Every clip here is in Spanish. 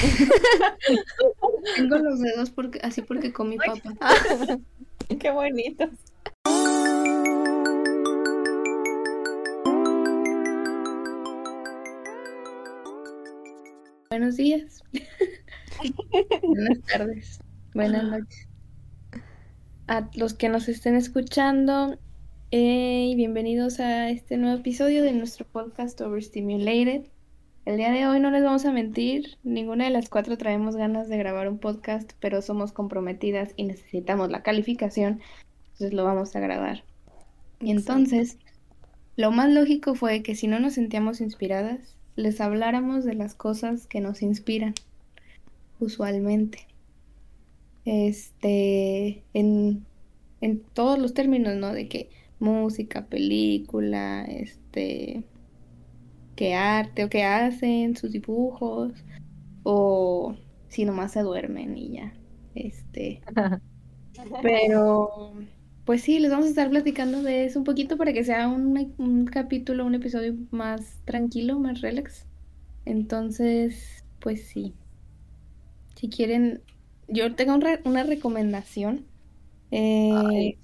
Tengo los dedos porque, así porque comí papa. Qué bonitos. Buenos días. Buenas tardes. Buenas noches. A los que nos estén escuchando, eh, bienvenidos a este nuevo episodio de nuestro podcast Overstimulated. El día de hoy no les vamos a mentir, ninguna de las cuatro traemos ganas de grabar un podcast, pero somos comprometidas y necesitamos la calificación, entonces lo vamos a grabar. Y entonces, lo más lógico fue que si no nos sentíamos inspiradas, les habláramos de las cosas que nos inspiran, usualmente. Este, en, en todos los términos, ¿no? De que música, película, este, qué arte o qué hacen, sus dibujos, o si nomás se duermen y ya. Este. Pero, pues sí, les vamos a estar platicando de eso un poquito para que sea un, un capítulo, un episodio más tranquilo, más relax. Entonces, pues sí. Si quieren, yo tengo un re- una recomendación. Eh,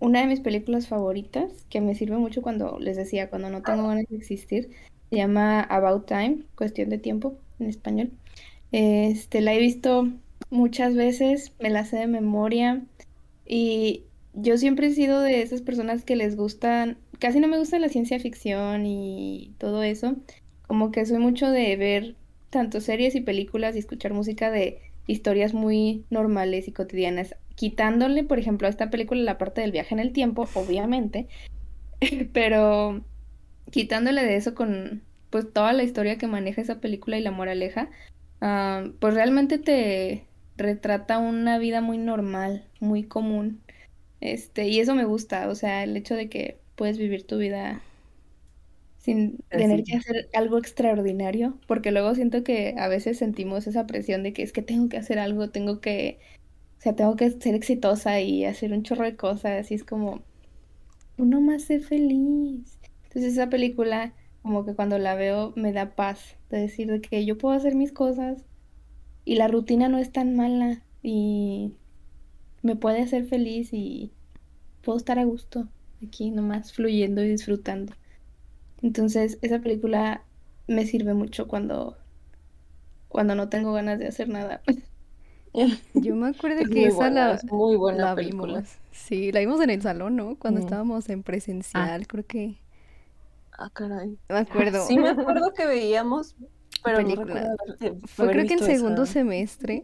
una de mis películas favoritas, que me sirve mucho cuando, les decía, cuando no tengo ganas de existir, se llama About Time, Cuestión de Tiempo en español. Este, la he visto muchas veces, me la sé de memoria y yo siempre he sido de esas personas que les gustan, casi no me gusta la ciencia ficción y todo eso, como que soy mucho de ver tanto series y películas y escuchar música de historias muy normales y cotidianas, quitándole, por ejemplo, a esta película la parte del viaje en el tiempo, obviamente, pero quitándole de eso con pues toda la historia que maneja esa película y la moraleja, ah, pues realmente te retrata una vida muy normal, muy común. Este, y eso me gusta, o sea, el hecho de que puedes vivir tu vida sin tener que hacer algo extraordinario, porque luego siento que a veces sentimos esa presión de que es que tengo que hacer algo, tengo que, o sea, tengo que ser exitosa y hacer un chorro de cosas, y es como, uno más sé feliz. Entonces esa película, como que cuando la veo, me da paz de decir de que yo puedo hacer mis cosas y la rutina no es tan mala y me puede hacer feliz y puedo estar a gusto aquí nomás fluyendo y disfrutando. Entonces esa película me sirve mucho cuando, cuando no tengo ganas de hacer nada. Yo me acuerdo Es que muy esa buena, la, es muy buena la película. vimos. Sí, la vimos en el salón, ¿no? Cuando Mm. estábamos en Ah, presencial, creo que. Ah, caray. Me acuerdo. Sí me acuerdo que veíamos, pero Película. haber, Fue creo que en segundo esa. semestre.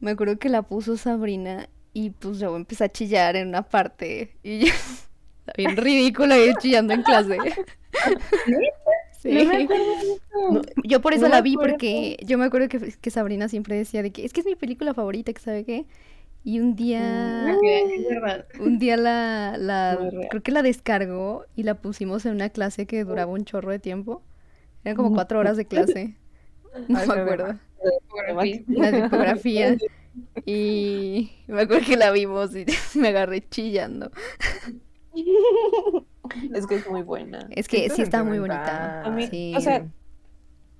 Me acuerdo que la puso Sabrina y pues yo empecé a chillar en una parte y yo bien ridícula y chillando en clase. Sí. No me yo por eso No la vi acuerdo. porque yo me acuerdo que, que Sabrina siempre decía de que es que es mi película favorita, que sabe qué. Y un Mm, día es verdad. Un día la, la, creo que la descargó y la pusimos en una clase que duraba un chorro de tiempo. Eran como cuatro horas de clase. No Ay, me acuerdo. La tipografía. Y me acuerdo que la vimos y me agarré chillando. Es que es muy buena. Es que sí está muy bonita. A mí, Sí. o sea,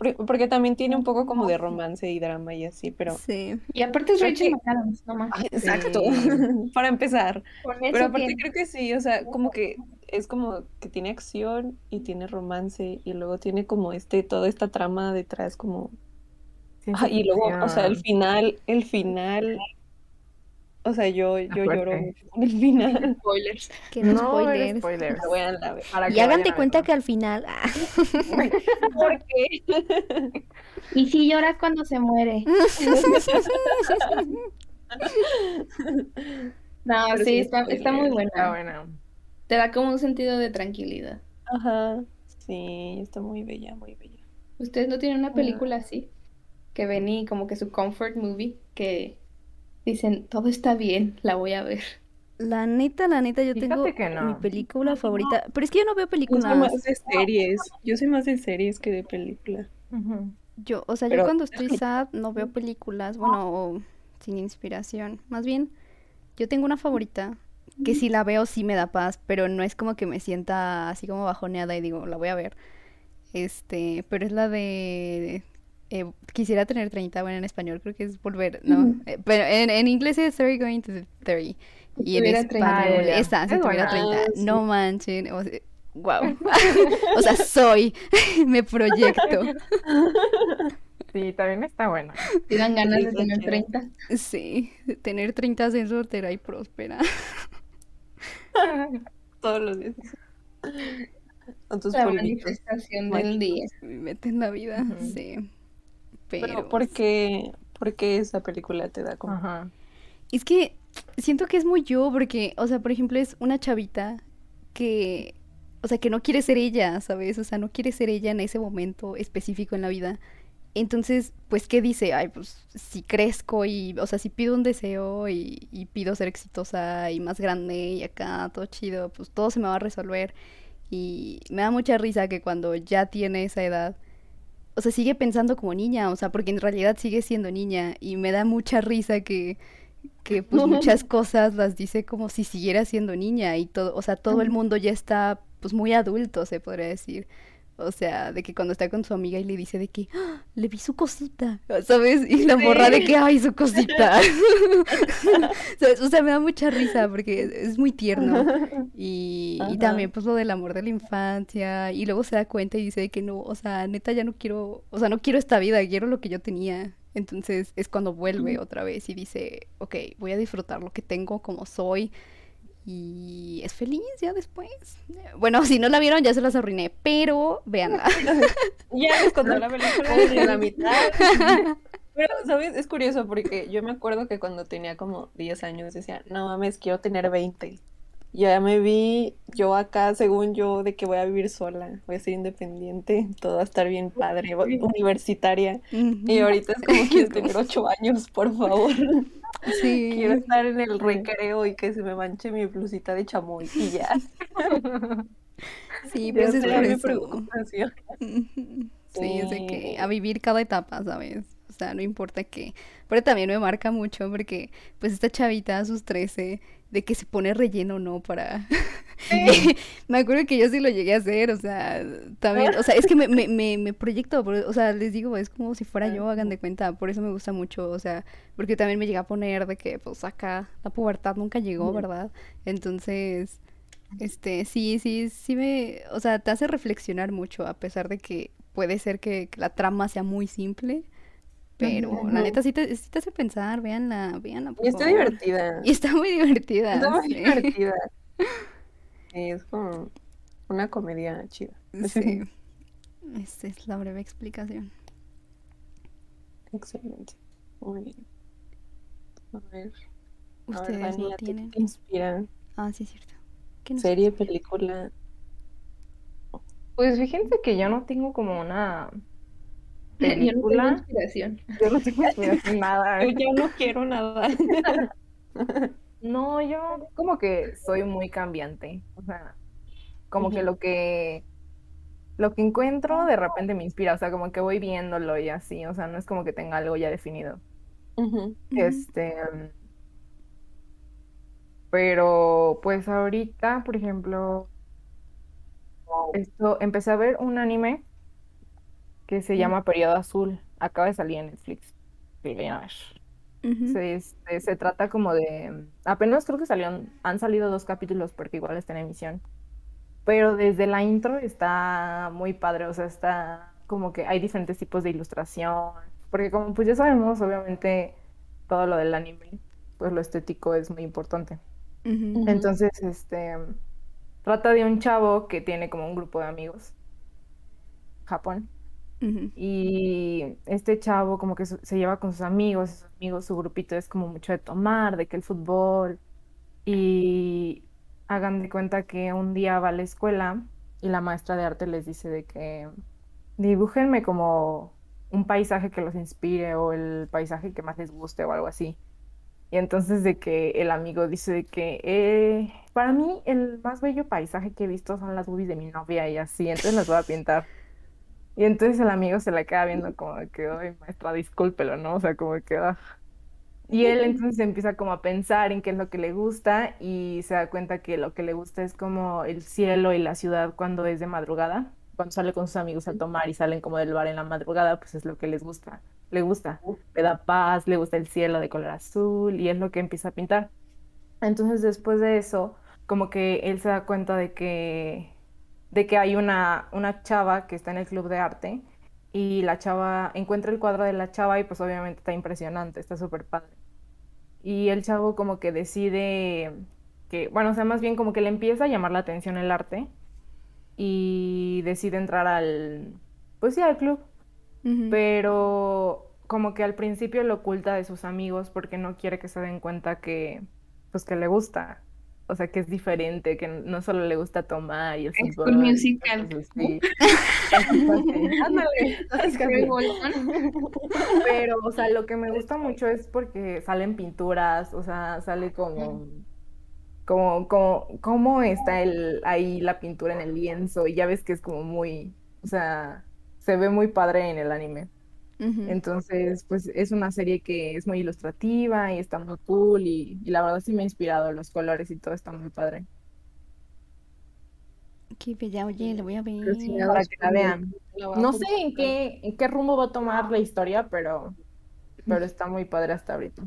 por- porque también tiene un poco como de romance y drama y así, pero Sí. Y aparte es Creo Rachel que- McAdams, no más. Exacto, Sí. para empezar. Pero aparte tiene. creo que sí, o sea, como que es como que tiene acción y tiene romance y luego tiene como este, toda esta trama detrás como... Ah, y luego, o sea, el final, el final, o sea, yo, yo lloro mucho con el final. Spoilers. Que no spoilers. spoilers. Para Y a cuenta que al final. ah, ¿Por qué? Y si lloras cuando se muere. No, Pero sí, está, está muy spoilers. Está buena. buena. Te da como un sentido de tranquilidad. Ajá, sí, está muy bella, muy bella. ¿Ustedes no tienen una película así? Que ven y como que su comfort movie, que dicen, todo está bien, la voy a ver. La neta, la neta, yo tengo mi no. película favorita. Pero es que yo no veo Yo soy películas. más de series, yo soy más de series que de película. Ujú. Yo, o sea, yo cuando estoy sad no veo películas, bueno, o sin inspiración. Más bien, yo tengo una favorita que si la veo sí me da paz, pero no es como que me sienta así como bajoneada y digo, la voy a ver. Este, pero es la de eh, quisiera tener 30, bueno, en español creo que es volver, ¿no? Eh, pero en, en inglés es 30 going to 30. Y en tuviera 30. español, esta, si Es tuviera buena. 30. Ah, sí. No manchen. O sea, wow. o sea, soy. Me proyecto. Sí, también está bueno. Si dan ganas Sí, de tener chido. 30. Sí, tener 30 ser soltera y próspera. Todos los días. Con tus La manifestación del día. Me mete en la vida, Ujú. sí. Pero, Pero ¿por qué, por qué esa película te da como... Ajá. es que siento que es muy yo, porque, o sea, por ejemplo, es una chavita que, o sea, que no quiere ser ella, ¿sabes? O sea, no quiere ser ella en ese momento específico en la vida. Entonces, pues, ¿qué dice? Ay, pues, si crezco y, o sea, si pido un deseo y, y pido ser exitosa y más grande y acá, todo chido, pues todo se me va a resolver. Y me da mucha risa que cuando ya tiene esa edad, o sea, sigue pensando como niña, o sea, porque en realidad sigue siendo niña y me da mucha risa que, que pues muchas cosas las dice como si siguiera siendo niña y todo, o sea, todo el mundo ya está pues muy adulto, se podría decir. O sea, de que cuando está con su amiga y le dice de que "Ah, le vi su cosita, ¿sabes? Y la morra de que ay, su cosita. ¿Sabes? O sea, me da mucha risa porque es, muy tierno. Y, también pues lo del amor de la infancia. Y luego se da cuenta y dice de que no, o sea, neta ya no quiero, o sea, no quiero esta vida, quiero lo que yo tenía. Entonces es cuando vuelve otra vez y dice, ok, voy a disfrutar lo que tengo como soy. Y es feliz ya después. Bueno, si no la vieron ya se las arruiné, pero véanla. Ya les conté la película de la mitad. Pero, ¿sabes? Es curioso porque yo me acuerdo que cuando tenía como 10 años decía, no mames, quiero tener 20. Ya me vi yo acá, según yo, de que voy a vivir sola, voy a ser independiente, todo va a estar bien padre, voy- universitaria. Y ahorita es como como- tener 8 años, por favor. Sí. Quiero estar en el recreo y que se me manche mi blusita de chamoy y ya. Sí, pues es por mi eso. Ujú. Sí, es de que Sí. a vivir cada etapa, ¿sabes? O sea, no importa qué. Pero también me marca mucho porque, pues, esta chavita a sus 13, de que se pone relleno, ¿no? Para... me acuerdo que yo sí lo llegué a hacer, o sea, también, o sea, es que me, me, me, me proyecto, o sea, les digo, es como si fuera yo, hagan de cuenta, por eso me gusta mucho, o sea, porque también me llega a poner de que, pues, acá la pubertad nunca llegó. ¿verdad? Entonces... Este, sí, sí, sí me, o sea, te hace reflexionar mucho, a pesar de que puede ser que, que la trama sea muy simple, pero la neta sí te, sí te hace pensar, véanla, véanla, por Y está favor. divertida. Y está muy divertida, Está muy sí. divertida. Sí, es como una comedia chida. Sí. Esta es la breve explicación. Excelente. Muy bien. A ver, a ver, Ustedes Dani, no ¿a ti qué tienen. te inspira? Ah, sí, es cierto. ¿Qué nos Serie, película. Pues fíjense que yo no tengo como una Yo no tengo película. inspiración. Yo no tengo inspiración nada. Yo ya no quiero nada. No, yo como que soy muy cambiante. O sea, como que lo que lo que encuentro de repente me inspira. O sea, como que voy viéndolo y así. O sea, no es como que tenga algo ya definido. Este, pero pues ahorita, por ejemplo, esto, empecé a ver un anime que se llama Periodo Azul. Acaba de salir en Netflix. Sí, a ver. Se, este, se trata como de, apenas creo que salieron, han salido dos capítulos porque igual está en emisión. Pero desde la intro está muy padre, o sea, está como que hay diferentes tipos de ilustración, porque como pues ya sabemos, obviamente todo lo del anime, pues lo estético es muy importante. Entonces, este, trata de un chavo que tiene como un grupo de amigos, Japón, Y este chavo como que se lleva con sus amigos, sus amigos, su grupito es como mucho de tomar, de que el fútbol, y hagan de cuenta que un día va a la escuela y la maestra de arte les dice de que dibújenme como un paisaje que los inspire o el paisaje que más les guste o algo así. Y entonces de que el amigo dice de que eh, para mí el más bello paisaje que he visto son las boobies de mi novia y así, entonces las voy a pintar. Y entonces el amigo se la queda viendo como que, ay, maestra, discúlpelo, ¿no? O sea, como que, ah. Y él entonces empieza como a pensar en qué es lo que le gusta y se da cuenta que lo que le gusta es como el cielo y la ciudad cuando es de madrugada, cuando sale con sus amigos a tomar y salen como del bar en la madrugada, pues es lo que les gusta. Le gusta, le da paz, le gusta el cielo de color azul y es lo que empieza a pintar. Entonces después de eso, como que él se da cuenta de que, de que hay una, una chava que está en el club de arte y la chava encuentra el cuadro de la chava y pues obviamente está impresionante, está súper padre. Y el chavo como que decide que, bueno, o sea, más bien como que le empieza a llamar la atención el arte y decide entrar al, pues sí, al club. Pero como que al principio lo oculta de sus amigos porque no quiere que se den cuenta que, pues que le gusta. O sea, que es diferente, que no solo le gusta tomar y el Es un musical. Sí. Ándale. Pero, o sea, lo que me gusta mucho es porque salen pinturas, o sea, sale como, como, como, cómo está el, ahí la pintura en el lienzo y ya ves que es como muy, o sea, se ve muy padre en el anime. Entonces, pues es una serie que es muy ilustrativa y está muy cool y, y la verdad sí me ha inspirado los colores y todo está muy padre. Qué bella, oye, le voy a ver. Para que la vean. No sé en qué, en qué rumbo va a tomar la historia, pero, pero está muy padre hasta ahorita.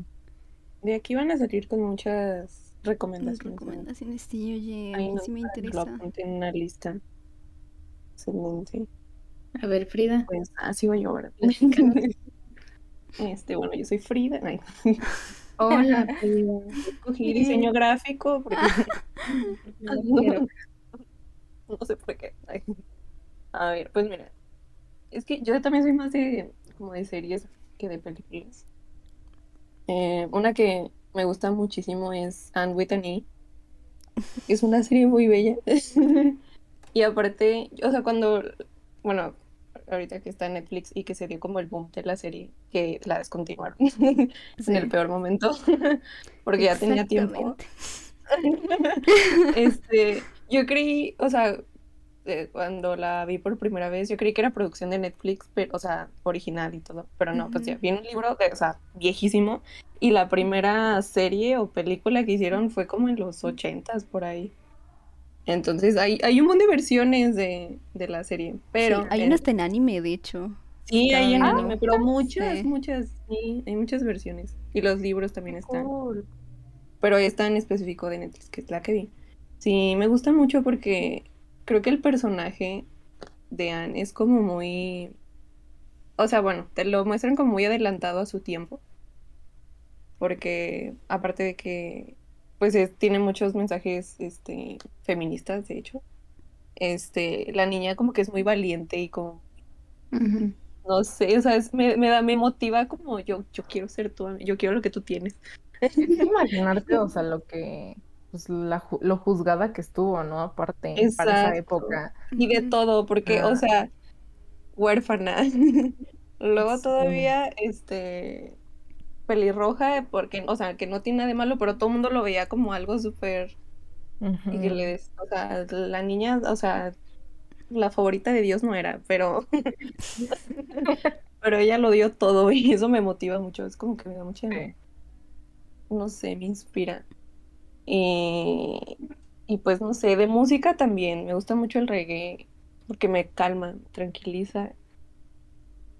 De aquí van a salir con muchas recomendaciones. Recomendaciones, sí, oye, a Ay, mí no, sí me Lo interesa. apunté en una lista. Excelente. A ver, Frida. Pues así voy yo ahora. Este, bueno, yo soy Frida. Ay. Hola, Frida. Escogí diseño gráfico porque Quiero. no sé por qué. Ay. A ver, pues mira, es que yo también soy más de como de series que de películas. Eh, una que me gusta muchísimo es Anne with an E. Es una serie muy bella. Y aparte, o sea, cuando, bueno, ahorita que está en Netflix y que se dio como el boom de la serie, que la descontinuaron en el Sí. peor momento, porque ya tenía tiempo. Este, yo creí, o sea, eh, cuando la vi por primera vez, yo creí que era producción de Netflix, pero, o sea, original y todo, pero no, pues ya vi un libro, de- o sea, viejísimo, y la primera serie o película que hicieron fue como en los ochentas, por ahí. Entonces, hay, hay un montón de versiones de, de la serie, pero... Sí, hay eh, una hasta en anime, de hecho. Sí, hay en anime, pero muchas, Sí. muchas, sí, hay muchas versiones. Y los libros también están. Cool. Pero esta en específico de Netflix, que es la que vi. Sí, me gusta mucho porque creo que el personaje de Anne es como muy... O sea, bueno, te lo muestran como muy adelantado a su tiempo. Porque aparte de que, pues es- tiene muchos mensajes este, feministas, de hecho. Este, la niña como que es muy valiente y como no sé, o sea, es- me, me da, me motiva como yo, yo quiero ser tú, yo quiero lo que tú tienes. Es imaginarte, o sea, lo que, pues la, lo juzgada que estuvo, ¿no? Aparte, para esa Exacto. época. Y de todo, porque, o sea, huérfana. Luego Sí. todavía, este, pelirroja, porque, o sea, que no tiene nada de malo, pero todo el mundo lo veía como algo súper, y que des- o sea, la niña, o sea, la favorita de Dios no era, pero, pero ella lo dio todo y eso me motiva mucho, es como que me da mucha, Sí. no sé, me inspira. Y, y pues no sé, de música también, me gusta mucho el reggae porque me calma, me tranquiliza.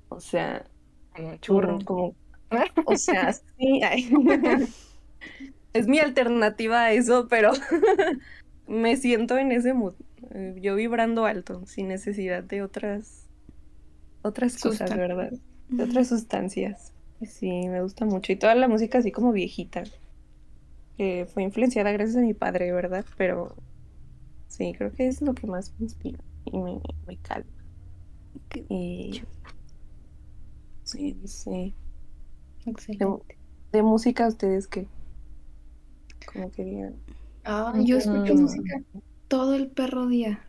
O sea, Como churro. como, o sea, sí, ay. Es mi alternativa a eso, pero me siento en ese mood, eh, yo vibrando alto, sin necesidad de otras, otras cosas, ¿verdad? De otras sustancias. Sí, me gusta mucho. Y toda la música así como viejita, que fue influenciada gracias a mi padre, ¿verdad? Pero sí, creo que es lo que más me inspira y me, me calma. Y sí, sí. Excelente. De, de música, ¿ustedes qué? Como que digan. Ah, yo escucho Mm. música todo el perro día.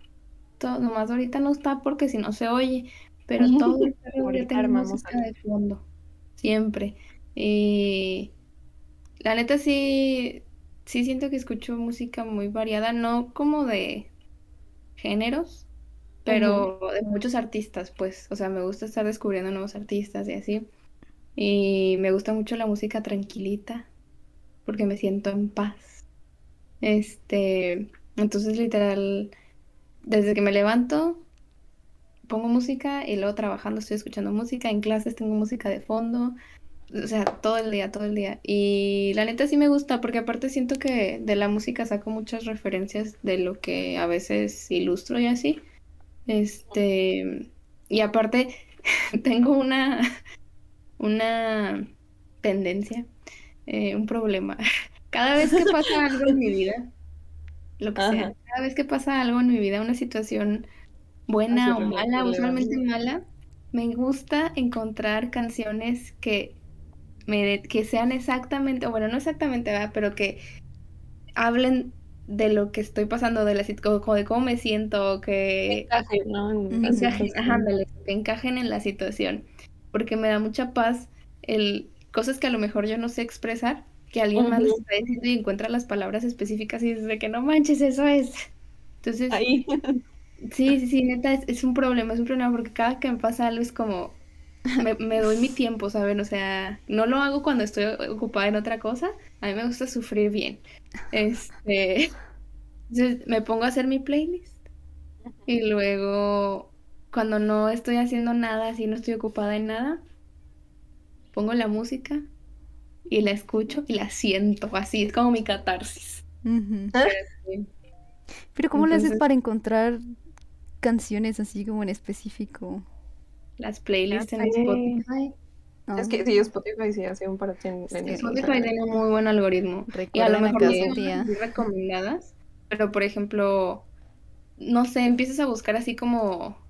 Todo, nomás ahorita no está porque si no se oye, pero todo el perro día tengo música algo. de fondo. Siempre. Y la neta sí, sí siento que escucho música muy variada, no como de géneros, pero de muchos artistas, pues. O sea, me gusta estar descubriendo nuevos artistas y así. Y me gusta mucho la música tranquilita, porque me siento en paz. Este, entonces literal, desde que me levanto, pongo música y luego trabajando estoy escuchando música, en clases tengo música de fondo, o sea, todo el día, todo el día. Y la neta sí me gusta porque aparte siento que de la música saco muchas referencias de lo que a veces ilustro y así. Este, y aparte tengo una, una tendencia, eh, un problema. Cada vez que pasa algo en mi vida, lo que sea, cada vez que pasa algo en mi vida, una situación buena o mala, usualmente mala, me gusta encontrar canciones que me que sean exactamente, bueno, no exactamente, pero que hablen de lo que estoy pasando, de la de cómo me siento, que encajen, ¿no? que encajen en la situación, porque me da mucha paz el cosas que a lo mejor yo no sé expresar, que alguien más les está diciendo y encuentra las palabras específicas y dice que no manches, eso es. Entonces, Ahí. sí, sí, sí, neta, es, un problema, es un problema porque cada que me pasa algo es como, me, me, doy mi tiempo, ¿saben? O sea, no lo hago cuando estoy ocupada en otra cosa, a mí me gusta sufrir bien. Este, entonces me pongo a hacer mi playlist y luego cuando no estoy haciendo nada, así no estoy ocupada en nada, pongo la música y la escucho y la siento, así es como mi catarsis. Pero ¿cómo le haces para encontrar canciones así como en específico? Las playlists en Spotify. Es que sí, Spotify sí hace un para ti. Spotify tiene un muy buen algoritmo. y a lo mejor son recomendadas, pero por ejemplo, no sé, empiezas a buscar así como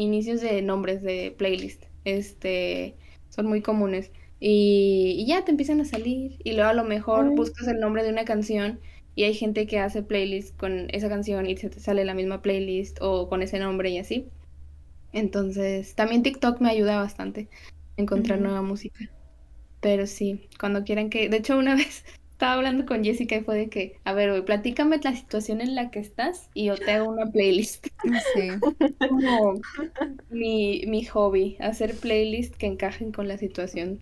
inicios de nombres de playlist. Este, son muy comunes. Y, ya te empiezan a salir. Y luego a lo mejor buscas el nombre de una canción y hay gente que hace playlist con esa canción y se te sale la misma playlist o con ese nombre y así. Entonces, también TikTok me ayuda bastante a encontrar nueva música. Pero sí, cuando quieran que... De hecho, una vez estaba hablando con Jessica y fue de que, a ver, platícame la situación en la que estás y yo te hago una playlist. Sí. Como mi, mi hobby, hacer playlists que encajen con la situación.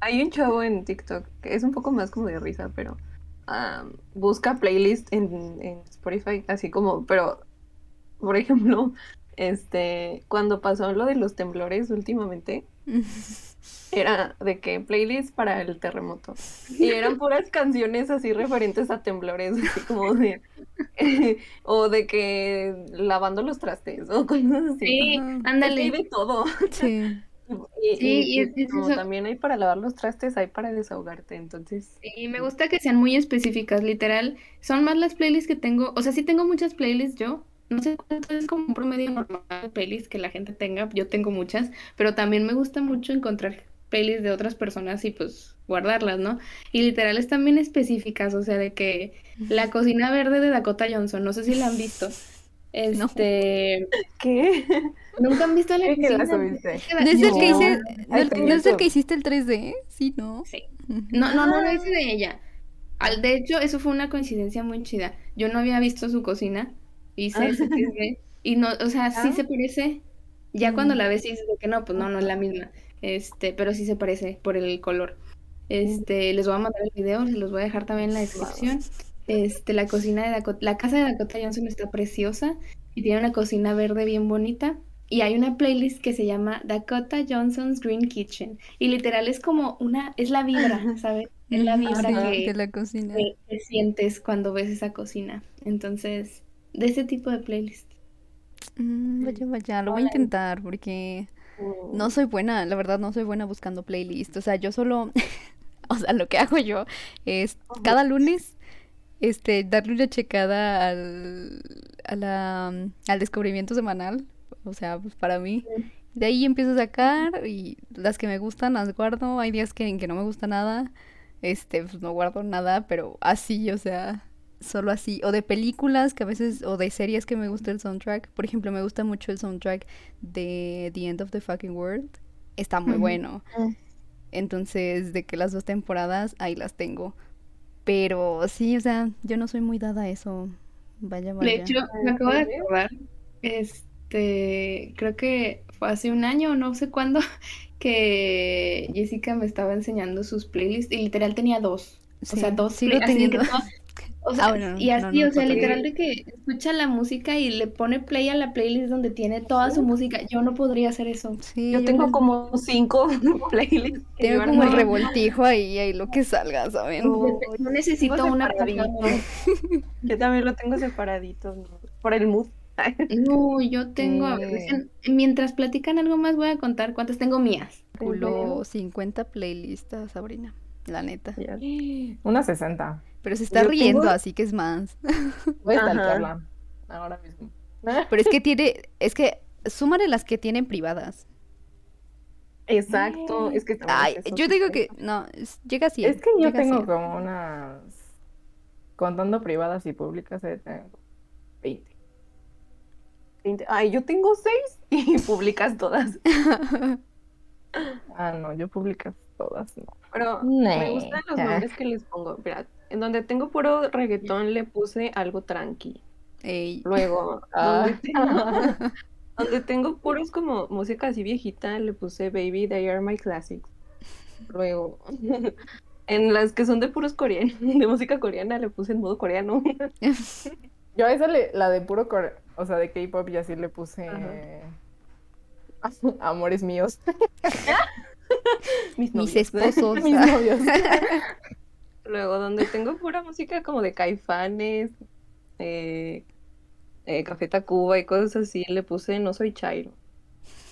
Hay un chavo en TikTok que es un poco más como de risa, pero busca playlist en, en Spotify, así como, pero, por ejemplo, este, cuando pasó lo de los temblores últimamente, era de que playlist para el terremoto. Y eran puras canciones así referentes a temblores, así como de. o de que lavando los trastes, o cosas así. Sí, ándale. de todo. Sí. Y, y, como también hay para lavar los trastes, hay para desahogarte, entonces. Sí, me gusta que sean muy específicas, literal. Son más las playlists que tengo, o sea, sí tengo muchas playlists yo, no sé cuánto es como un promedio normal de playlists que la gente tenga, yo tengo muchas, pero también me gusta mucho encontrar pelis de otras personas y pues guardarlas, ¿no? Y literal están bien específicas, o sea, de que la cocina verde de Dakota Johnson, no sé si la han visto. Este, ¿qué? ¿Nunca han visto la cocina? ¿No es el que hice, no, es el que hiciste el 3D? Sí, ¿no? Sí. No, no, no lo hice de ella. Al, de hecho, eso fue una coincidencia muy chida. Yo no había visto su cocina, hice ese 3D y no, o sea, sí ah. se parece. Ya cuando la ves y dices que no, pues no, no es la misma. Este, pero sí se parece por el color. Este, les voy a mandar el video, se los voy a dejar también en la descripción. Este, la cocina de Dakota, la casa de Dakota Johnson está preciosa y tiene una cocina verde bien bonita. Y hay una playlist que se llama Dakota Johnson's Green Kitchen. Y literal es como una, es la vibra, ¿sabes? Es la vibra que, la cocina. sientes cuando ves esa cocina. Entonces, de ese tipo de playlist. Mm, vaya, vaya, lo voy a intentar porque no soy buena, la verdad no soy buena buscando playlists. O sea, yo solo, o sea, lo que hago yo es cada lunes este darle una checada al, a la, al descubrimiento semanal. O sea, pues para mí. De ahí empiezo a sacar y las que me gustan las guardo. Hay días que, en que no me gusta nada. Este, pues no guardo nada, pero así, o sea, solo así, o de películas que a veces, o de series que me gusta el soundtrack. Por ejemplo, me gusta mucho el soundtrack de The End of the Fucking World. Está muy bueno. Ah. Entonces, de que las dos temporadas, ahí las tengo. Pero sí, o sea, yo no soy muy dada a eso. Vaya, vaya. De hecho, me acabo de acordar, este, creo que fue hace un año o no sé cuándo, que Jessica me estaba enseñando sus playlists y literal tenía dos. o sea, dos sí, lo O sea, Ah, bueno, y así, no, o sea, literal de que escucha la música y le pone play a la playlist donde tiene toda su música. Yo no podría hacer eso. Sí, Yo tengo no- como cinco playlists. Tengo como el revoltijo ahí, ahí lo que salga, ¿saben? No, Yo necesito una para cada separadito. uno. Yo también lo tengo separadito ¿no? por el mood. No, yo tengo, a ver, dejen- mientras platican algo más voy a contar cuántas tengo mías. Culo 50 playlistas, Sabrina, la neta. Ya. Unas 60. Pero se está Yo riendo, tengo- así que es más. Voy a stalkearla ahora mismo. Pero es que tiene, es que súmale las que tienen privadas. Exacto, es que Ay, yo digo que, no, es- llega así. Es que yo tengo como unas. Contando privadas y públicas, eh, tengo 20. 20. Ay, yo tengo seis y publicas todas. Ah, no, yo públicas todas, no. Pero Nee. me gustan los nombres que les pongo. Mira, en donde tengo puro reggaetón le puse algo tranqui. Ey, Luego, Ah. donde, tengo, donde tengo puros como música así viejita, le puse Baby, They Are My Classics. Luego, en las que son de puros coreanos, de música coreana, le puse en modo coreano. Yo a esa le, la de puro core, o sea, de K-pop y así le puse Amores míos. Mis, mis esposos. Mis novios. Luego, donde tengo pura música como de Caifanes, eh, eh, Café Tacuba y cosas así, le puse No Soy Chairo.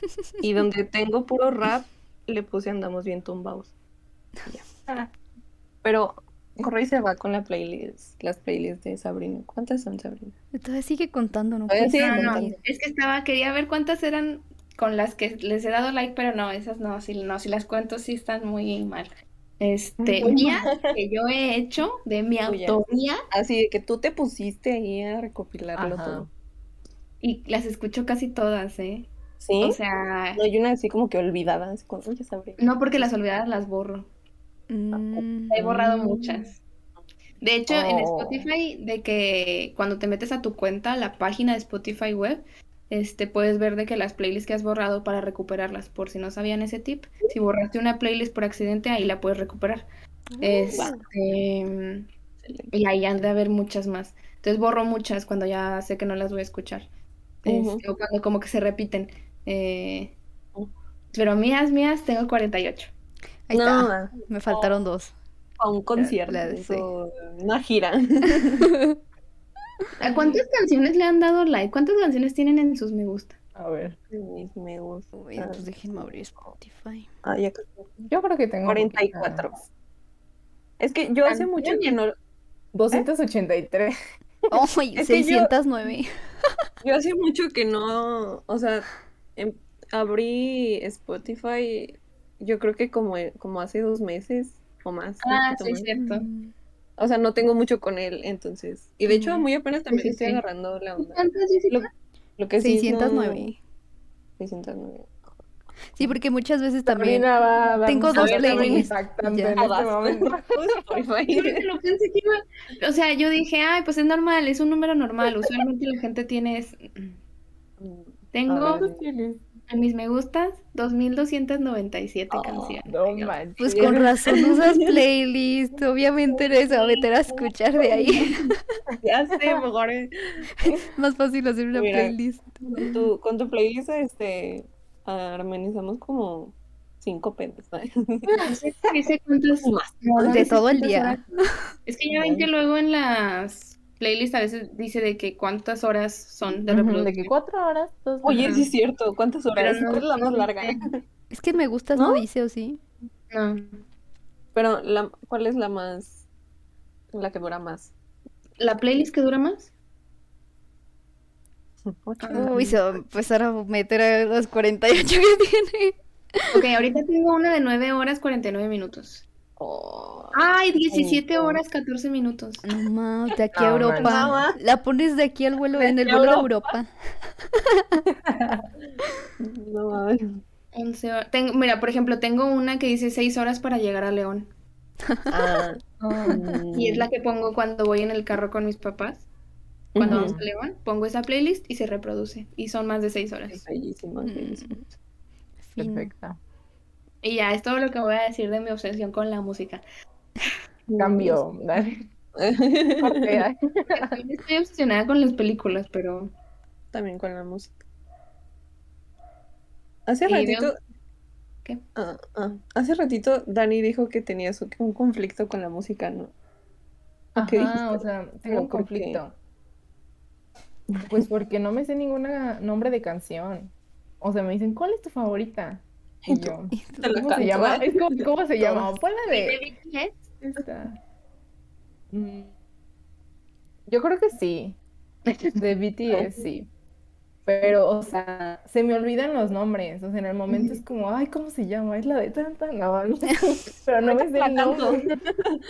Y donde tengo puro rap, le puse Andamos Bien Tumbados. Ya. Pero corre y se va con la playlist, las playlists de Sabrina. ¿Cuántas son, Sabrina? Todavía sigue contando, no. Ah, es que estaba, quería ver cuántas eran con las que les he dado like, pero no, esas no, si, no, si las cuento sí están muy mal. Este, mías que yo he hecho de mi autoría Así de que tú te pusiste ahí a recopilarlo Ajá. todo. y las escucho casi todas, ¿eh? ¿Sí? O sea, No, hay una así como que olvidada, así como, no porque las olvidadas las borro. Mm, He borrado muchas. De hecho, en Oh. Spotify, de que cuando te metes a tu cuenta, la página de Spotify web, este, puedes ver de que las playlists que has borrado para recuperarlas, por si no sabían ese tip, si borraste una playlist por accidente, ahí la puedes recuperar. Este, y ahí han de haber muchas más. Entonces borro muchas cuando ya sé que no las voy a escuchar. Este, o cuando como que se repiten. Eh, pero mías, mías, tengo 48. Ahí está. No, Me faltaron dos. a un concierto, la de- sí. una gira. ¿A cuántas canciones le han dado like? ¿Cuántas canciones tienen en sus me gusta? A ver. Mis me gusta. Uy, pues déjenme abrir Spotify. Ah, ya casi. Yo creo que tengo 44. poquitas. Es que yo hace mucho que no, 283. ¡Ay! Es que yo- 609. yo hace mucho que no, o sea, em- abrí Spotify, yo creo que como, como hace dos meses o más. Ah, sí, cierto. Mm, O sea, no tengo mucho con él, entonces. Y de hecho, muy apenas también sí, estoy sí. agarrando la onda. ¿Cuántas? Lo, lo que sí no- 609. 609. Sí, porque muchas veces también. Va Tengo dos playlists, este pensé que iba- O sea, yo dije, ay, pues es normal, es un número normal. Usualmente la gente tiene... es- Tengo A ver. En mis me gustas 2297 Oh, canciones. No manches. Pues con razón usas playlist. Obviamente va a meter a escuchar de ahí. Ya sé, mejor eh, Más fácil hacer una Mira. playlist. con tu, con tu playlist este armonizamos como cinco pedos. ¿no? Dice cuántas no De todo el día. Es que ya ven que luego en las playlists a veces dice de que cuántas horas son de reproducción. De que cuatro horas. dos Oye, sí es cierto. ¿Cuántas horas? No- ¿Cuál es la más larga? Es que me gustas, no, ¿No? dice o sí. No. Pero la, ¿cuál es la más la que dura más? ¿La playlist que dura más? Ocho. Uy, se va a empezar a meter a las 48 que tiene. Ok, ahorita tengo una de 9 horas 49 minutos. Oh. Ay, 17 Cinco. horas 14 minutos. No más, de aquí a Europa. La pones de aquí al vuelo, en el a vuelo de Europa. No mames. 11 horas. Tengo, mira, por ejemplo, tengo una que dice 6 horas para llegar a León. Ah, Y es la que pongo cuando voy en el carro con mis papás. Cuando vamos a León, pongo esa playlist y se reproduce. Y son más de 6 Es horas. bellísima, Mm. bellísima. Y ya, es todo lo que voy a decir de mi obsesión con la música. Cambio. Ay. Estoy obsesionada con las películas, pero También con la música. Hace Y ratito, veo- ¿Qué? ah, ah, hace ratito Dani dijo que tenía su- un conflicto con la música, ¿no? ¿Qué Ajá, o dijiste? sea, tengo ¿Pero un conflicto. Pues porque no me sé ningún nombre de canción. O sea, me dicen, ¿cuál es tu favorita? Y Y tú, yo, Te la ¿cómo se llama? ¿eh? Es como, ¿cómo se llama? Ponla de. Mm, Yo creo que sí. De BTS, sí. Pero, o sea, se me olvidan los nombres. O sea, en el momento es como, ay, ¿cómo se llama? Es la de tanta, no, no. Pero no me sé el nombre.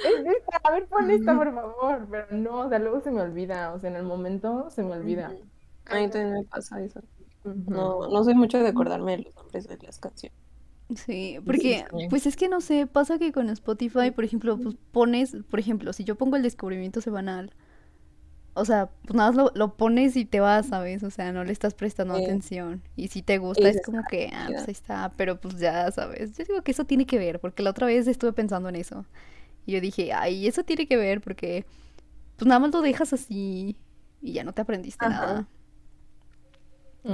Es esta, a ver, pon esta, por favor. Pero no, o sea, luego se me olvida. O sea, en el momento se me olvida. A mí también me pasa eso. No, no soy mucho de acordarme de los nombres de las canciones. Sí, porque, pues es que no sé, pasa que con Spotify, por ejemplo, pues pones, por ejemplo, si yo pongo el descubrimiento semanal, o sea, pues nada más lo, lo pones y te vas, ¿sabes? O sea, no le estás prestando Sí. atención. Y si te gusta, es como que, ah, pues ahí está, pero pues ya, ¿sabes? Yo digo que eso tiene que ver, porque la otra vez estuve pensando en eso. Y yo dije, ay, eso tiene que ver, porque pues nada más lo dejas así y ya no te aprendiste Ajá. nada.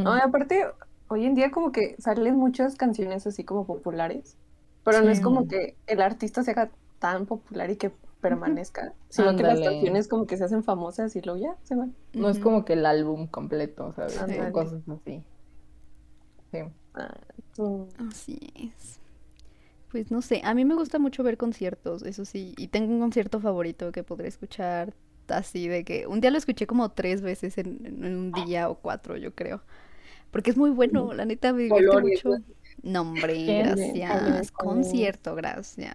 No, y aparte, hoy en día como que salen muchas canciones así como populares, pero no es como que el artista se haga tan popular y que permanezca, sino que las canciones como que se hacen famosas y luego ya se van. No es como que el álbum completo, ¿sabes? O Ándale. cosas así. Sí. Ah, tú- Así es. Pues no sé, a mí me gusta mucho ver conciertos, eso sí, y tengo un concierto favorito que podré escuchar así de que un día lo escuché como tres veces en, en un día o cuatro, yo creo. Porque es muy bueno, la neta me divierte mucho. todo. No, hombre, gracias. Concierto, gracias.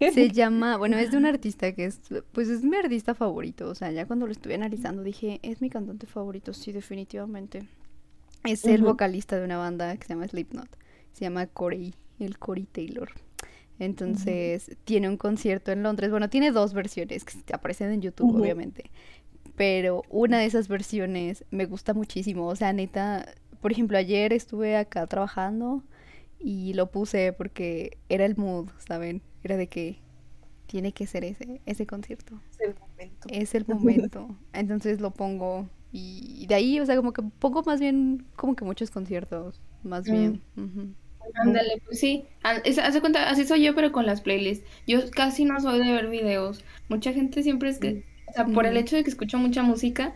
Se llama, bueno, es de un artista que es, pues es mi artista favorito, o sea, ya cuando lo estuve analizando dije, es mi cantante favorito, sí, definitivamente. Es el vocalista de una banda que se llama Slipknot, se llama Corey, el Corey Taylor. Entonces, tiene un concierto en Londres, bueno, tiene dos versiones que aparecen en YouTube, obviamente, pero una de esas versiones me gusta muchísimo, o sea, neta, por ejemplo, ayer estuve acá trabajando y lo puse porque era el mood, ¿saben? Era de que tiene que ser ese, ese concierto. Es el momento. Es el momento. Entonces lo pongo y de ahí, o sea, como que pongo más bien como que muchos conciertos, más Mm. bien. Ándale, pues sí. Es- haz de cuenta, así soy yo, pero con las playlists. Yo casi no soy de ver videos. Mucha gente siempre es que, o sea, por el hecho de que escucho mucha música,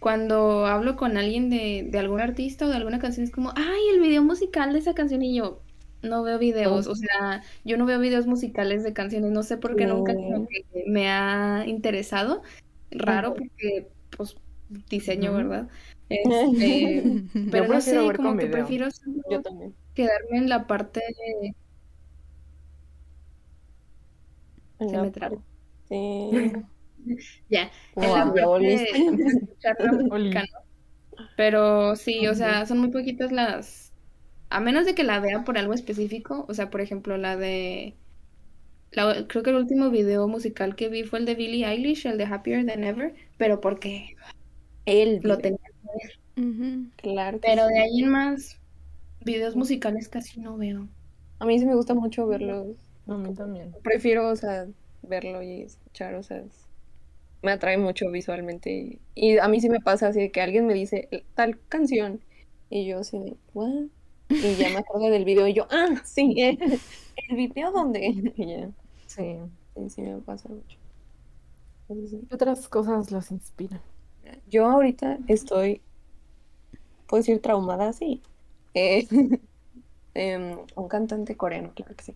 cuando hablo con alguien de, de algún artista o de alguna canción, es como, ay, el video musical de esa canción, y yo no veo videos, o sea, yo no veo videos musicales de canciones, no sé por qué nunca No. que me ha interesado. Raro porque, pues, diseño. ¿verdad? Este, pero no sé, como que video. prefiero Yo también. quedarme en la parte En Se me parte- Sí. Ya. Pero sí, o sea, son muy poquitas las, a menos de que la vea por algo específico, o sea, por ejemplo, la de, la- creo que el último video musical que vi fue el de Billie Eilish, el de Happier Than Ever, pero porque El lo tenía que ver. Claro que Pero sí. de ahí en más, videos musicales casi no veo. A mí sí me gusta mucho verlos. A mí también. Prefiero, o sea, verlo y escuchar, o sea, es- me atrae mucho visualmente. Y a mí sí me pasa así de que alguien me dice tal canción y yo así de, ¿what? Y ya me acuerdo del video y yo, ah, sí, el video donde. Y ya, Sí. sí, sí me pasa mucho. Entonces. ¿Qué otras cosas los inspiran? Yo ahorita estoy, puedo decir, traumada, sí. Eh, em, un cantante coreano, claro que sí.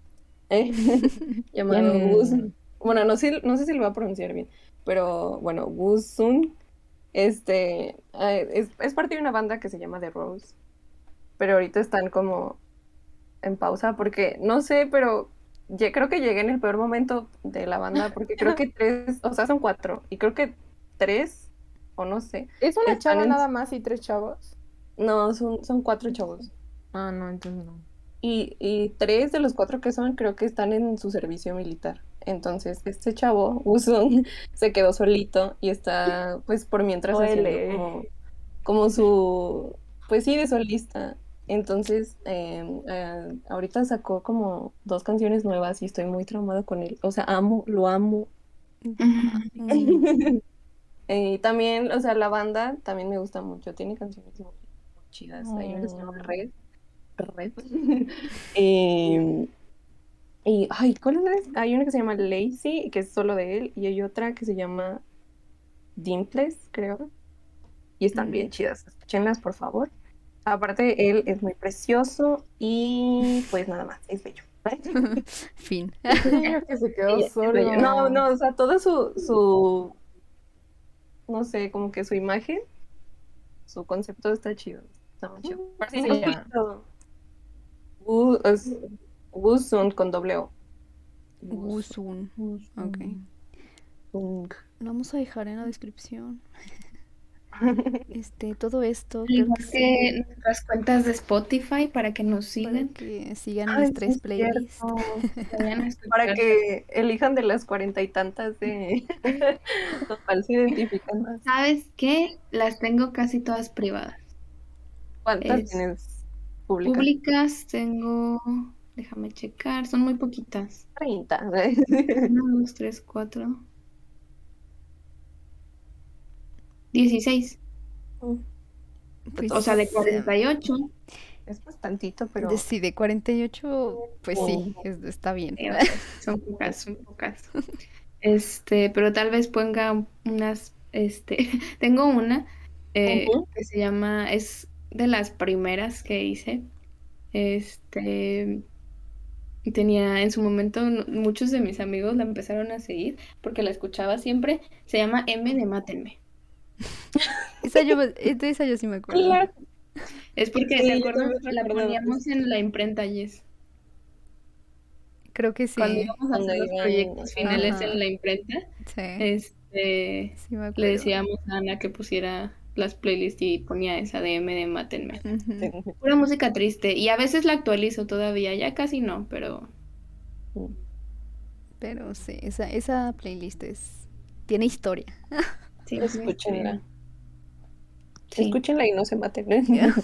Eh, llamado. Bueno, no sé, no sé si lo voy a pronunciar bien, pero bueno, Gus Sun. Este es, es parte de una banda que se llama The Rose. Pero ahorita están como en pausa porque no sé, pero lle- creo que llegué en el peor momento de la banda porque creo que tres, o sea, son cuatro, y creo que tres, o no sé. ¿Es una chava en- nada más y tres chavos? No, son, son cuatro chavos. Ah, no, entonces no. Y, y tres de los cuatro que son creo que están en su servicio militar. Entonces, este chavo, Usun, se quedó solito y está, pues, por mientras haciendo Duele. como, como su, pues sí, de solista. Entonces, eh, eh, ahorita sacó como dos canciones nuevas y estoy muy traumada con él. O sea, amo, lo amo Eh, también, o sea, la banda también me gusta mucho. Tiene canciones muy, muy chidas. Hay una que se llama Oh. Red. Red. Em, y, ay, ¿cuál es? Hay una que se llama Lazy, que es solo de él. Y hay otra que se llama Dimples, creo. Y están bien chidas. Escúchenlas, por favor. Aparte, él es muy precioso y pues nada más, es bello. Fin. que se quedó solo. No, no, o sea, todo su, su, no sé, como que su imagen, su concepto está chido. Está muy chido. No Sí. has visto, Wu- es Wuzun con doble O. Wuzun. Ok. Wuzun. Lo vamos a dejar en la descripción. Este, todo esto creo que que sí, nuestras cuentas de Spotify para que nos para sigan. que sigan Ay, nuestras sí es playlists. Para que elijan de las cuarenta y tantas de se identifican más. ¿Sabes qué? Las tengo casi todas privadas. ¿Cuántas Es- tienes públicas? Públicas tengo, déjame checar, son muy poquitas. 30. Uno, dos, tres, cuatro. Dieciséis. Pues, O sea, de 48. Es bastantito, pero de, sí, de 48, pues sí, Oh. es- está bien. eh, son pocas, son pocas. Este, pero tal vez ponga unas, este, tengo una eh, Ujú. que se llama, es de las primeras que hice. Este, tenía en su momento muchos de mis amigos la empezaron a seguir porque la escuchaba siempre. Se llama M de Mátenme. Esa yo, de esa yo sí me acuerdo. Claro. Es porque, Sí, ¿te La poníamos en la imprenta, Yes. Creo que sí. Cuando íbamos a Cuando hacer los iban- proyectos finales Ajá. en la imprenta, Sí, este, sí me acuerdo. le decíamos a Ana que pusiera las playlists y ponía esa de M de Mátenme. Ujú. Pura música triste. Y a veces la actualizo todavía, ya casi no, pero Pero sí, esa, esa playlist es... Tiene historia. sí. Escúchenla. Sí. Escúchenla y no se maten.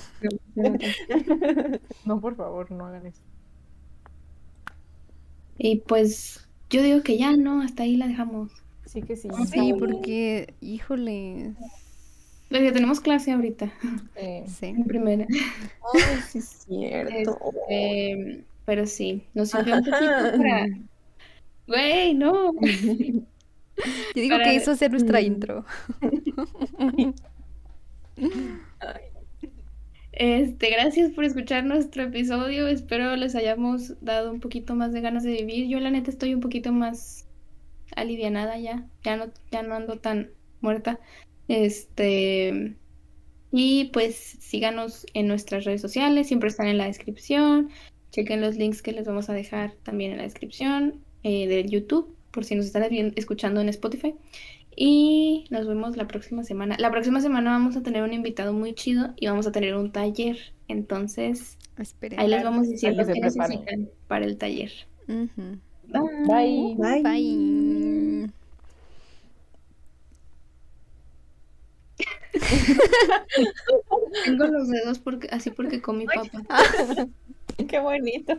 No, por favor, no hagan eso. Y pues yo digo que ya, ¿no? Hasta ahí la dejamos. Sí que sí. Sí, porque, híjole, Tenemos clase ahorita, sí. en primera. Ay, sí es cierto. Este, pero sí, nos sirvió un poquito para... Güey, no. Yo digo Para- que eso sea nuestra Mm. intro. Este, gracias por escuchar nuestro episodio. Espero les hayamos dado un poquito más de ganas de vivir. Yo la neta estoy un poquito más alivianada ya. Ya no, ya no ando tan muerta. Este, y pues síganos en nuestras redes sociales, siempre están en la descripción. Chequen los links que les vamos a dejar también en la descripción eh, de YouTube, por si nos están escuchando en Spotify. Y nos vemos la próxima semana. La próxima semana vamos a tener un invitado muy chido y vamos a tener un taller. Entonces, Esperen. ahí les vamos diciendo qué necesitan para el taller. Ujú. Bye. Bye. Bye. Tengo los dedos porque, así porque comí papa. Qué bonitos.